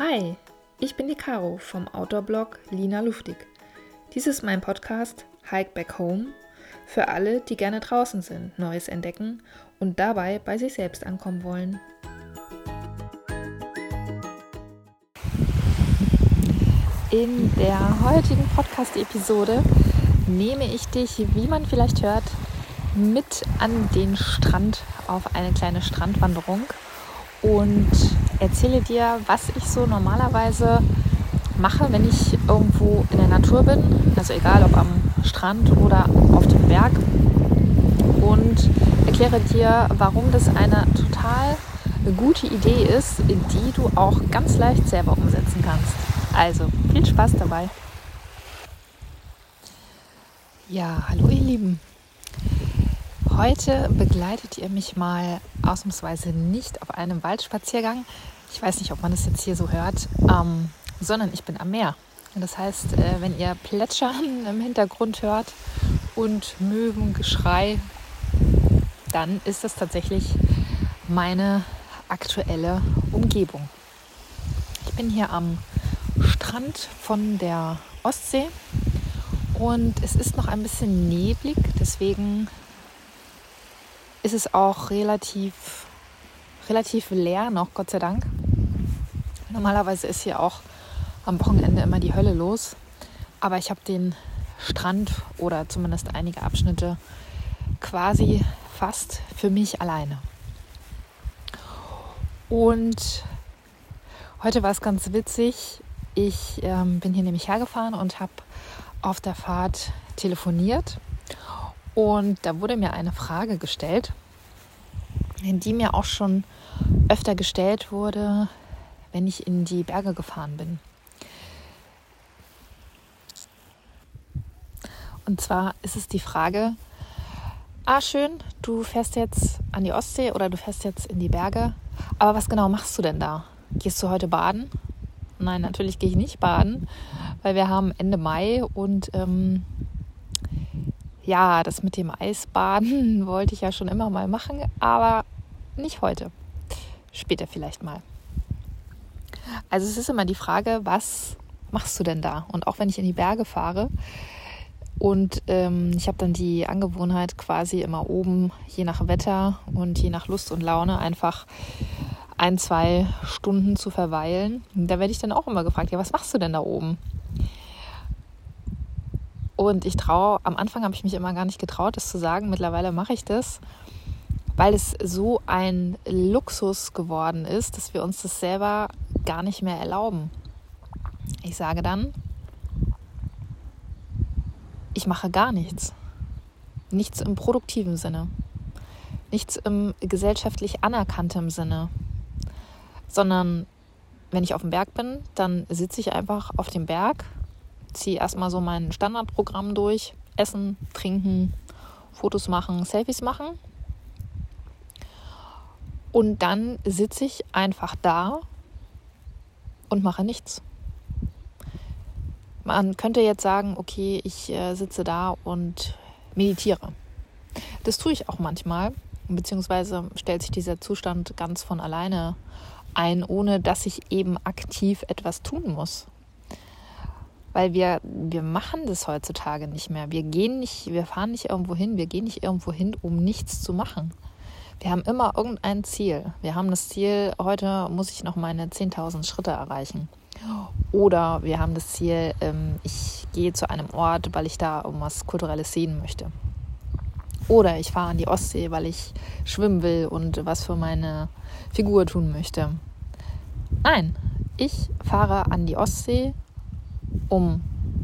Hi, ich bin die Caro vom Outdoor-Blog Lina Luftig. Dies ist mein Podcast Hike Back Home für alle, die gerne draußen sind, Neues entdecken und dabei bei sich selbst ankommen wollen. In der heutigen Podcast-Episode nehme ich dich, wie man vielleicht hört, mit an den Strand auf eine kleine Strandwanderung und erzähle dir, was ich so normalerweise mache, wenn ich irgendwo in der Natur bin, also egal ob am Strand oder auf dem Berg und erkläre dir, warum das eine total gute Idee ist, die du auch ganz leicht selber umsetzen kannst. Also viel Spaß dabei. Ja, hallo ihr Lieben. Heute begleitet ihr mich mal ausnahmsweise nicht auf einem Waldspaziergang. Ich weiß nicht, ob man das jetzt hier so hört, ähm, sondern ich bin am Meer. Das heißt, äh, wenn ihr Plätschern im Hintergrund hört und Möwengeschrei, dann ist das tatsächlich meine aktuelle Umgebung. Ich bin hier am Strand von der Ostsee und es ist noch ein bisschen neblig, deswegen ist es auch relativ, relativ leer noch, Gott sei Dank. Normalerweise ist hier auch am Wochenende immer die Hölle los. Aber ich habe den Strand oder zumindest einige Abschnitte quasi fast für mich alleine. Und heute war es ganz witzig. Ich ähm, bin hier nämlich hergefahren und habe auf der Fahrt telefoniert und da wurde mir eine Frage gestellt, die mir auch schon öfter gestellt wurde, wenn ich in die Berge gefahren bin. Und zwar ist es die Frage, ah schön, du fährst jetzt an die Ostsee oder du fährst jetzt in die Berge, aber was genau machst du denn da? Gehst du heute baden? Nein, natürlich gehe ich nicht baden, weil wir haben Ende Mai und ähm, ja, das mit dem Eisbaden wollte ich ja schon immer mal machen, aber nicht heute. Später vielleicht mal. Also es ist immer die Frage, was machst du denn da? Und auch wenn ich in die Berge fahre und ähm, ich habe dann die Angewohnheit quasi immer oben, je nach Wetter und je nach Lust und Laune, einfach ein, zwei Stunden zu verweilen. Da werde ich dann auch immer gefragt, ja, was machst du denn da oben? Und ich traue, am Anfang habe ich mich immer gar nicht getraut, das zu sagen. Mittlerweile mache ich das, weil es so ein Luxus geworden ist, dass wir uns das selber gar nicht mehr erlauben. Ich sage dann, ich mache gar nichts. Nichts im produktiven Sinne. Nichts im gesellschaftlich anerkanntem Sinne. Sondern wenn ich auf dem Berg bin, dann sitze ich einfach auf dem Berg ziehe erstmal so mein Standardprogramm durch. Essen, trinken, Fotos machen, Selfies machen. Und dann sitze ich einfach da und mache nichts. Man könnte jetzt sagen, okay, ich äh, sitze da und meditiere. Das tue ich auch manchmal, beziehungsweise stellt sich dieser Zustand ganz von alleine ein, ohne dass ich eben aktiv etwas tun muss weil wir, wir machen das heutzutage nicht mehr. Wir gehen nicht, wir fahren nicht irgendwo hin, wir gehen nicht irgendwo hin, um nichts zu machen. Wir haben immer irgendein Ziel. Wir haben das Ziel, heute muss ich noch meine 10.000 Schritte erreichen. Oder wir haben das Ziel, ähm, ich gehe zu einem Ort, weil ich da irgendwas Kulturelles sehen möchte. Oder ich fahre an die Ostsee, weil ich schwimmen will und was für meine Figur tun möchte. Nein, ich fahre an die Ostsee, um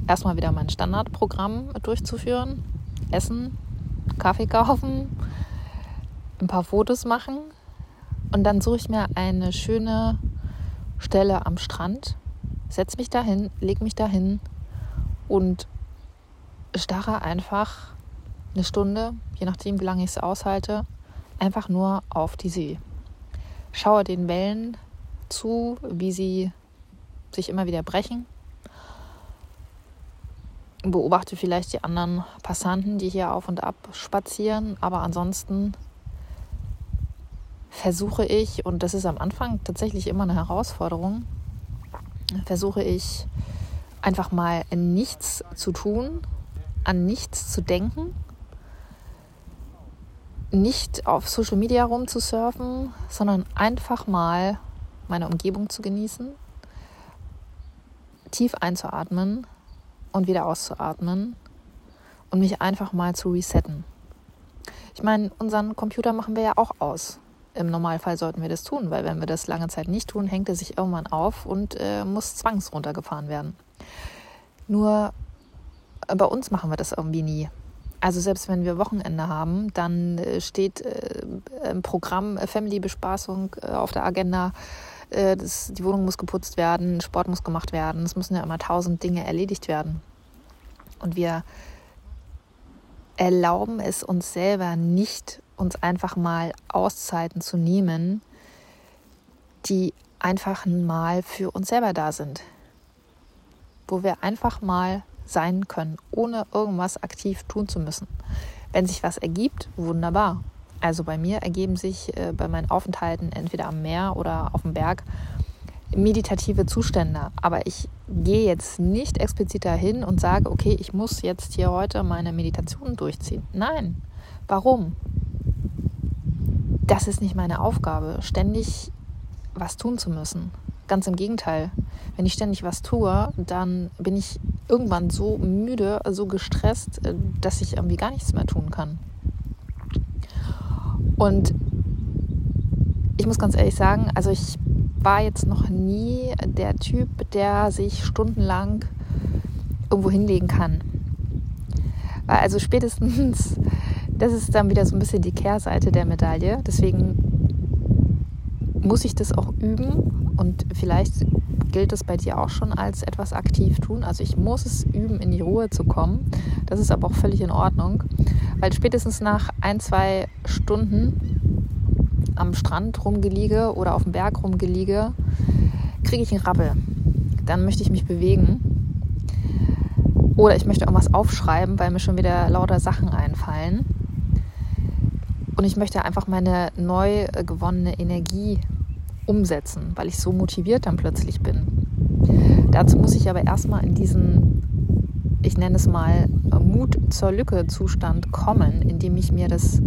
erstmal wieder mein Standardprogramm durchzuführen. Essen, Kaffee kaufen, ein paar Fotos machen und dann suche ich mir eine schöne Stelle am Strand, setze mich dahin, lege mich dahin und starre einfach eine Stunde, je nachdem wie lange ich es aushalte, einfach nur auf die See. Schaue den Wellen zu, wie sie sich immer wieder brechen beobachte vielleicht die anderen Passanten, die hier auf und ab spazieren, aber ansonsten versuche ich, und das ist am Anfang tatsächlich immer eine Herausforderung, versuche ich einfach mal nichts zu tun, an nichts zu denken, nicht auf Social Media rumzusurfen, sondern einfach mal meine Umgebung zu genießen, tief einzuatmen und wieder auszuatmen und mich einfach mal zu resetten. Ich meine, unseren Computer machen wir ja auch aus. Im Normalfall sollten wir das tun, weil wenn wir das lange Zeit nicht tun, hängt er sich irgendwann auf und äh, muss zwangs runtergefahren werden. Nur äh, bei uns machen wir das irgendwie nie. Also selbst wenn wir Wochenende haben, dann äh, steht äh, im Programm Family-Bespaßung äh, auf der Agenda. Äh, das, die Wohnung muss geputzt werden, Sport muss gemacht werden. Es müssen ja immer tausend Dinge erledigt werden. Und wir erlauben es uns selber nicht, uns einfach mal Auszeiten zu nehmen, die einfach mal für uns selber da sind. Wo wir einfach mal sein können, ohne irgendwas aktiv tun zu müssen. Wenn sich was ergibt, wunderbar. Also bei mir ergeben sich äh, bei meinen Aufenthalten entweder am Meer oder auf dem Berg meditative Zustände. Aber ich gehe jetzt nicht explizit dahin und sage, okay, ich muss jetzt hier heute meine Meditation durchziehen. Nein. Warum? Das ist nicht meine Aufgabe, ständig was tun zu müssen. Ganz im Gegenteil. Wenn ich ständig was tue, dann bin ich irgendwann so müde, so gestresst, äh, dass ich irgendwie gar nichts mehr tun kann. Und ich muss ganz ehrlich sagen, also ich war jetzt noch nie der Typ, der sich stundenlang irgendwo hinlegen kann. Weil also spätestens, das ist dann wieder so ein bisschen die Kehrseite der Medaille. Deswegen muss ich das auch üben und vielleicht gilt das bei dir auch schon als etwas aktiv tun. Also ich muss es üben, in die Ruhe zu kommen. Das ist aber auch völlig in Ordnung, weil spätestens nach ein, zwei Stunden am Strand rumgeliege oder auf dem Berg rumgeliege, kriege ich einen Rabbel. Dann möchte ich mich bewegen. Oder ich möchte irgendwas aufschreiben, weil mir schon wieder lauter Sachen einfallen. Und ich möchte einfach meine neu gewonnene Energie umsetzen, weil ich so motiviert dann plötzlich bin. Dazu muss ich aber erstmal in diesen, ich nenne es mal, Mut zur Lücke Zustand kommen, indem ich mir das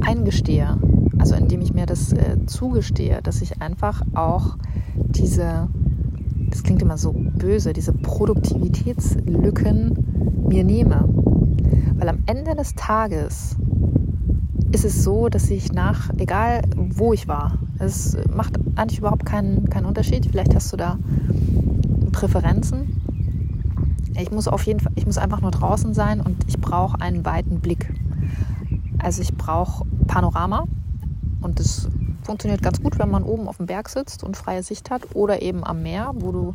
eingestehe, also indem ich mir das äh, zugestehe, dass ich einfach auch diese, das klingt immer so böse, diese Produktivitätslücken mir nehme. Weil am Ende des Tages ist es so, dass ich nach, egal wo ich war, es macht eigentlich überhaupt keinen, keinen Unterschied. Vielleicht hast du da Präferenzen. Ich muss auf jeden Fall, ich muss einfach nur draußen sein und ich brauche einen weiten Blick. Also ich brauche Panorama und das funktioniert ganz gut, wenn man oben auf dem Berg sitzt und freie Sicht hat oder eben am Meer, wo du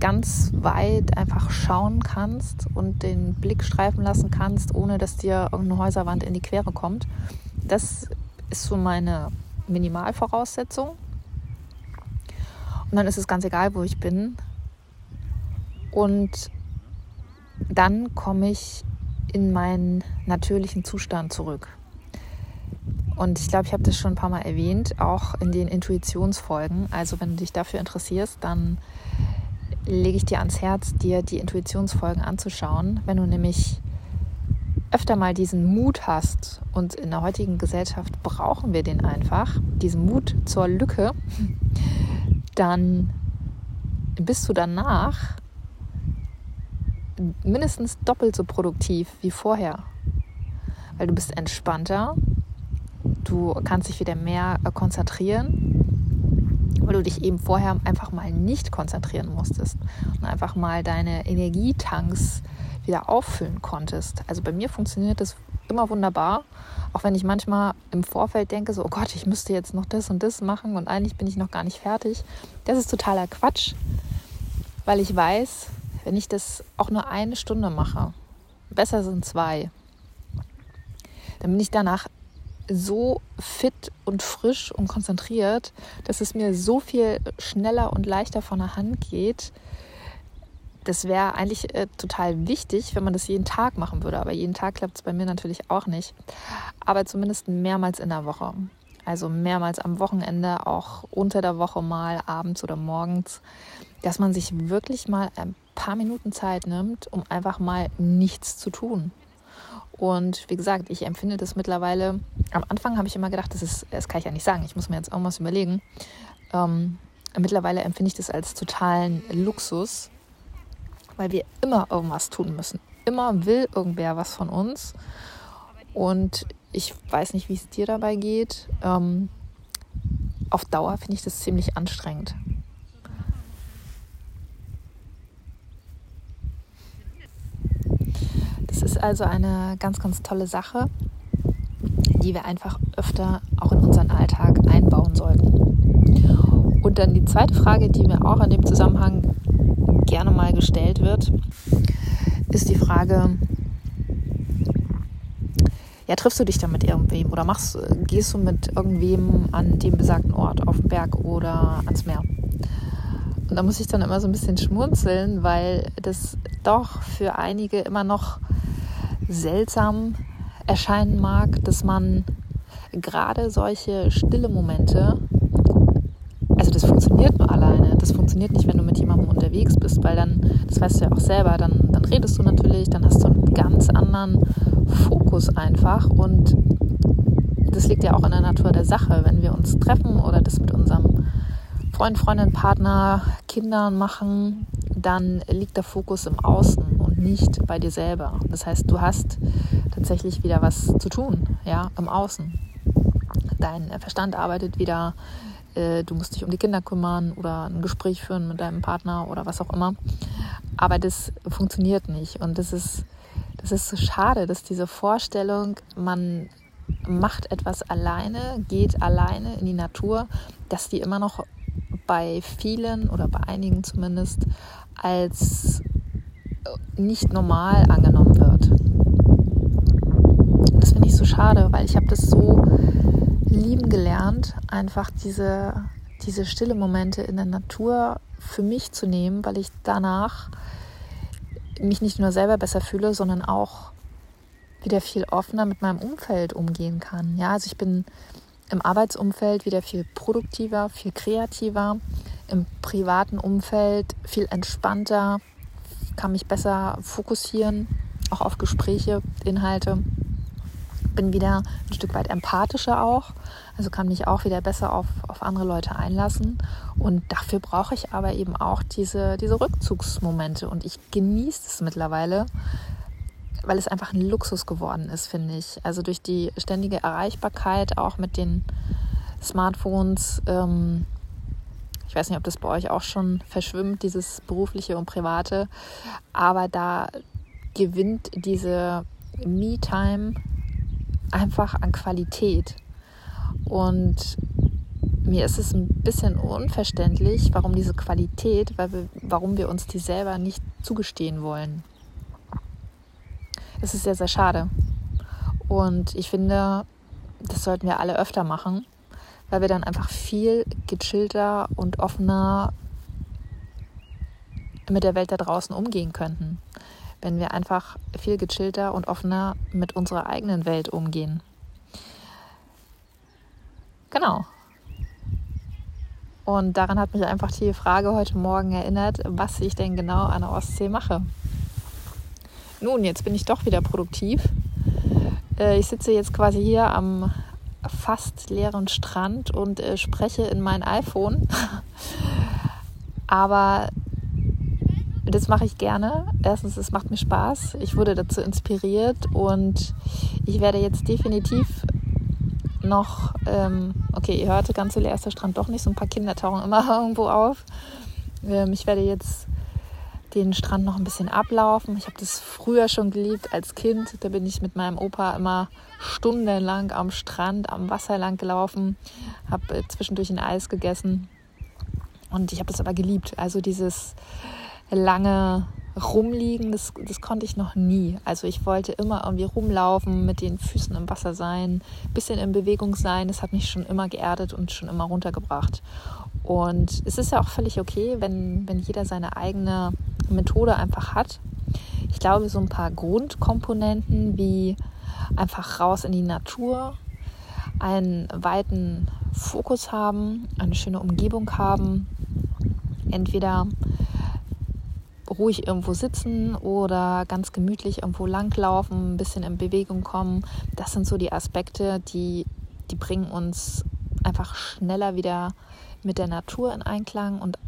ganz weit einfach schauen kannst und den Blick streifen lassen kannst, ohne dass dir irgendeine Häuserwand in die Quere kommt. Das ist so meine Minimalvoraussetzung. Und dann ist es ganz egal, wo ich bin. Und dann komme ich in meinen natürlichen Zustand zurück. Und ich glaube, ich habe das schon ein paar Mal erwähnt, auch in den Intuitionsfolgen. Also wenn du dich dafür interessierst, dann lege ich dir ans Herz, dir die Intuitionsfolgen anzuschauen. Wenn du nämlich öfter mal diesen Mut hast, und in der heutigen Gesellschaft brauchen wir den einfach, diesen Mut zur Lücke, dann bist du danach mindestens doppelt so produktiv wie vorher. Weil du bist entspannter, Du kannst dich wieder mehr äh, konzentrieren, weil du dich eben vorher einfach mal nicht konzentrieren musstest und einfach mal deine Energietanks wieder auffüllen konntest. Also bei mir funktioniert das immer wunderbar, auch wenn ich manchmal im Vorfeld denke, so, oh Gott, ich müsste jetzt noch das und das machen und eigentlich bin ich noch gar nicht fertig. Das ist totaler Quatsch, weil ich weiß, wenn ich das auch nur eine Stunde mache, besser sind zwei, dann bin ich danach so fit und frisch und konzentriert, dass es mir so viel schneller und leichter von der Hand geht. Das wäre eigentlich äh, total wichtig, wenn man das jeden Tag machen würde. Aber jeden Tag klappt es bei mir natürlich auch nicht. Aber zumindest mehrmals in der Woche. also mehrmals am Wochenende, auch unter der Woche mal, abends oder morgens, dass man sich wirklich mal ein paar Minuten Zeit nimmt, um einfach mal nichts zu tun. Und wie gesagt, ich empfinde das mittlerweile. Am Anfang habe ich immer gedacht, das ist, das kann ich ja nicht sagen, ich muss mir jetzt auch was überlegen. Ähm, mittlerweile empfinde ich das als totalen Luxus, weil wir immer irgendwas tun müssen. Immer will irgendwer was von uns. Und ich weiß nicht, wie es dir dabei geht. Ähm, auf Dauer finde ich das ziemlich anstrengend. Das ist also eine ganz, ganz tolle Sache, die wir einfach öfter auch in unseren Alltag einbauen sollten. Und dann die zweite Frage, die mir auch in dem Zusammenhang gerne mal gestellt wird, ist die Frage, ja, triffst du dich dann mit irgendwem oder machst, gehst du mit irgendwem an dem besagten Ort, auf den Berg oder ans Meer? Und da muss ich dann immer so ein bisschen schmunzeln, weil das doch für einige immer noch seltsam erscheinen mag, dass man gerade solche stille Momente, das funktioniert nur alleine, das funktioniert nicht, wenn du mit jemandem unterwegs bist, weil dann, das weißt du ja auch selber, dann, dann redest du natürlich, dann hast du einen ganz anderen Fokus einfach und das liegt ja auch in der Natur der Sache. Wenn wir uns treffen oder das mit unserem Freund, Freundin, Partner, Kindern machen, dann liegt der Fokus im Außen und nicht bei dir selber. Das heißt, du hast tatsächlich wieder was zu tun, ja, im Außen. Dein Verstand arbeitet wieder, äh, du musst dich um die Kinder kümmern oder ein Gespräch führen mit deinem Partner oder was auch immer. Aber das funktioniert nicht und das ist das ist so schade, dass diese Vorstellung, man macht etwas alleine, geht alleine in die Natur, dass die immer noch bei vielen oder bei einigen zumindest als nicht normal angenommen wird. Das finde ich so schade, weil ich habe das so lieben gelernt, einfach diese, diese stille Momente in der Natur für mich zu nehmen, weil ich danach mich nicht nur selber besser fühle, sondern auch wieder viel offener mit meinem Umfeld umgehen kann. Ja, also ich bin im Arbeitsumfeld wieder viel produktiver, viel kreativer, im privaten Umfeld viel entspannter, kann mich besser fokussieren, auch auf Gespräche, Inhalte. Bin wieder ein Stück weit empathischer auch, also kann mich auch wieder besser auf, auf andere Leute einlassen. Und dafür brauche ich aber eben auch diese, diese Rückzugsmomente. Und ich genieße es mittlerweile, weil es einfach ein Luxus geworden ist, finde ich. Also durch die ständige Erreichbarkeit auch mit den Smartphones. Ähm, ich weiß nicht, ob das bei euch auch schon verschwimmt, dieses berufliche und private. Aber da gewinnt diese Me-Time einfach an Qualität. Und mir ist es ein bisschen unverständlich, warum diese Qualität, weil wir, warum wir uns die selber nicht zugestehen wollen. Es ist sehr, sehr schade. Und ich finde, das sollten wir alle öfter machen, weil wir dann einfach viel gechillter und offener mit der Welt da draußen umgehen könnten. Wenn wir einfach viel gechillter und offener mit unserer eigenen Welt umgehen. Genau. Und daran hat mich einfach die Frage heute Morgen erinnert, was ich denn genau an der Ostsee mache. Nun, jetzt bin ich doch wieder produktiv. Äh, ich sitze jetzt quasi hier am fast leeren Strand und äh, spreche in mein iPhone. Aber das mache ich gerne. Erstens, es macht mir Spaß. Ich wurde dazu inspiriert und ich werde jetzt definitiv noch, ähm, okay, ihr hörte ganz leer ist der Strand doch nicht, so ein paar Kinder tauchen immer irgendwo auf. Ähm, ich werde jetzt den Strand noch ein bisschen ablaufen. Ich habe das früher schon geliebt als Kind. Da bin ich mit meinem Opa immer stundenlang am Strand, am Wasser lang gelaufen, habe äh, zwischendurch ein Eis gegessen und ich habe das aber geliebt. Also dieses lange rumliegen, das, das konnte ich noch nie. Also ich wollte immer irgendwie rumlaufen, mit den Füßen im Wasser sein, bisschen in Bewegung sein. Das hat mich schon immer geerdet und schon immer runtergebracht. Und es ist ja auch völlig okay, wenn, wenn jeder seine eigene Methode einfach hat. Ich glaube, so ein paar Grundkomponenten wie einfach raus in die Natur, einen weiten Fokus haben, eine schöne Umgebung haben, entweder ruhig irgendwo sitzen oder ganz gemütlich irgendwo langlaufen, ein bisschen in Bewegung kommen. Das sind so die Aspekte, die, die bringen uns einfach schneller wieder mit der Natur in Einklang und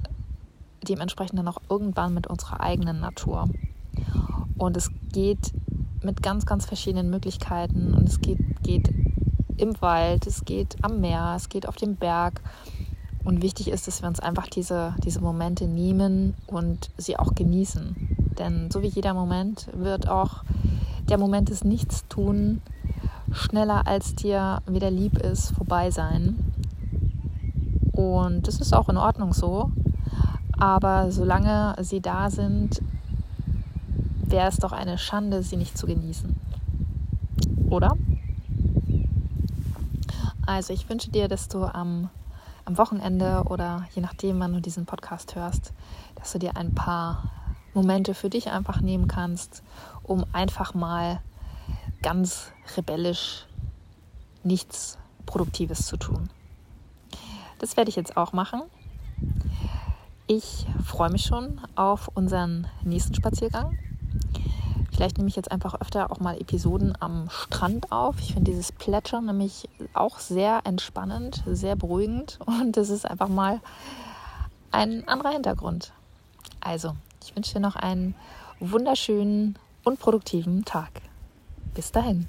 dementsprechend dann auch irgendwann mit unserer eigenen Natur. Und es geht mit ganz, ganz verschiedenen Möglichkeiten und es geht, geht im Wald, es geht am Meer, es geht auf dem Berg. Und wichtig ist, dass wir uns einfach diese, diese Momente nehmen und sie auch genießen. Denn so wie jeder Moment wird auch der Moment des Nichtstun schneller als dir wieder lieb ist, vorbei sein. Und das ist auch in Ordnung so. Aber solange sie da sind, wäre es doch eine Schande, sie nicht zu genießen. Oder? Also ich wünsche dir, dass du am, am Wochenende oder je nachdem, wann du diesen Podcast hörst, dass du dir ein paar Momente für dich einfach nehmen kannst, um einfach mal ganz rebellisch nichts Produktives zu tun. Das werde ich jetzt auch machen. Ich freue mich schon auf unseren nächsten Spaziergang. Vielleicht nehme ich jetzt einfach öfter auch mal Episoden am Strand auf. Ich finde dieses Plätschern nämlich auch sehr entspannend, sehr beruhigend und es ist einfach mal ein anderer Hintergrund. Also, ich wünsche dir noch einen wunderschönen und produktiven Tag. Bis dahin.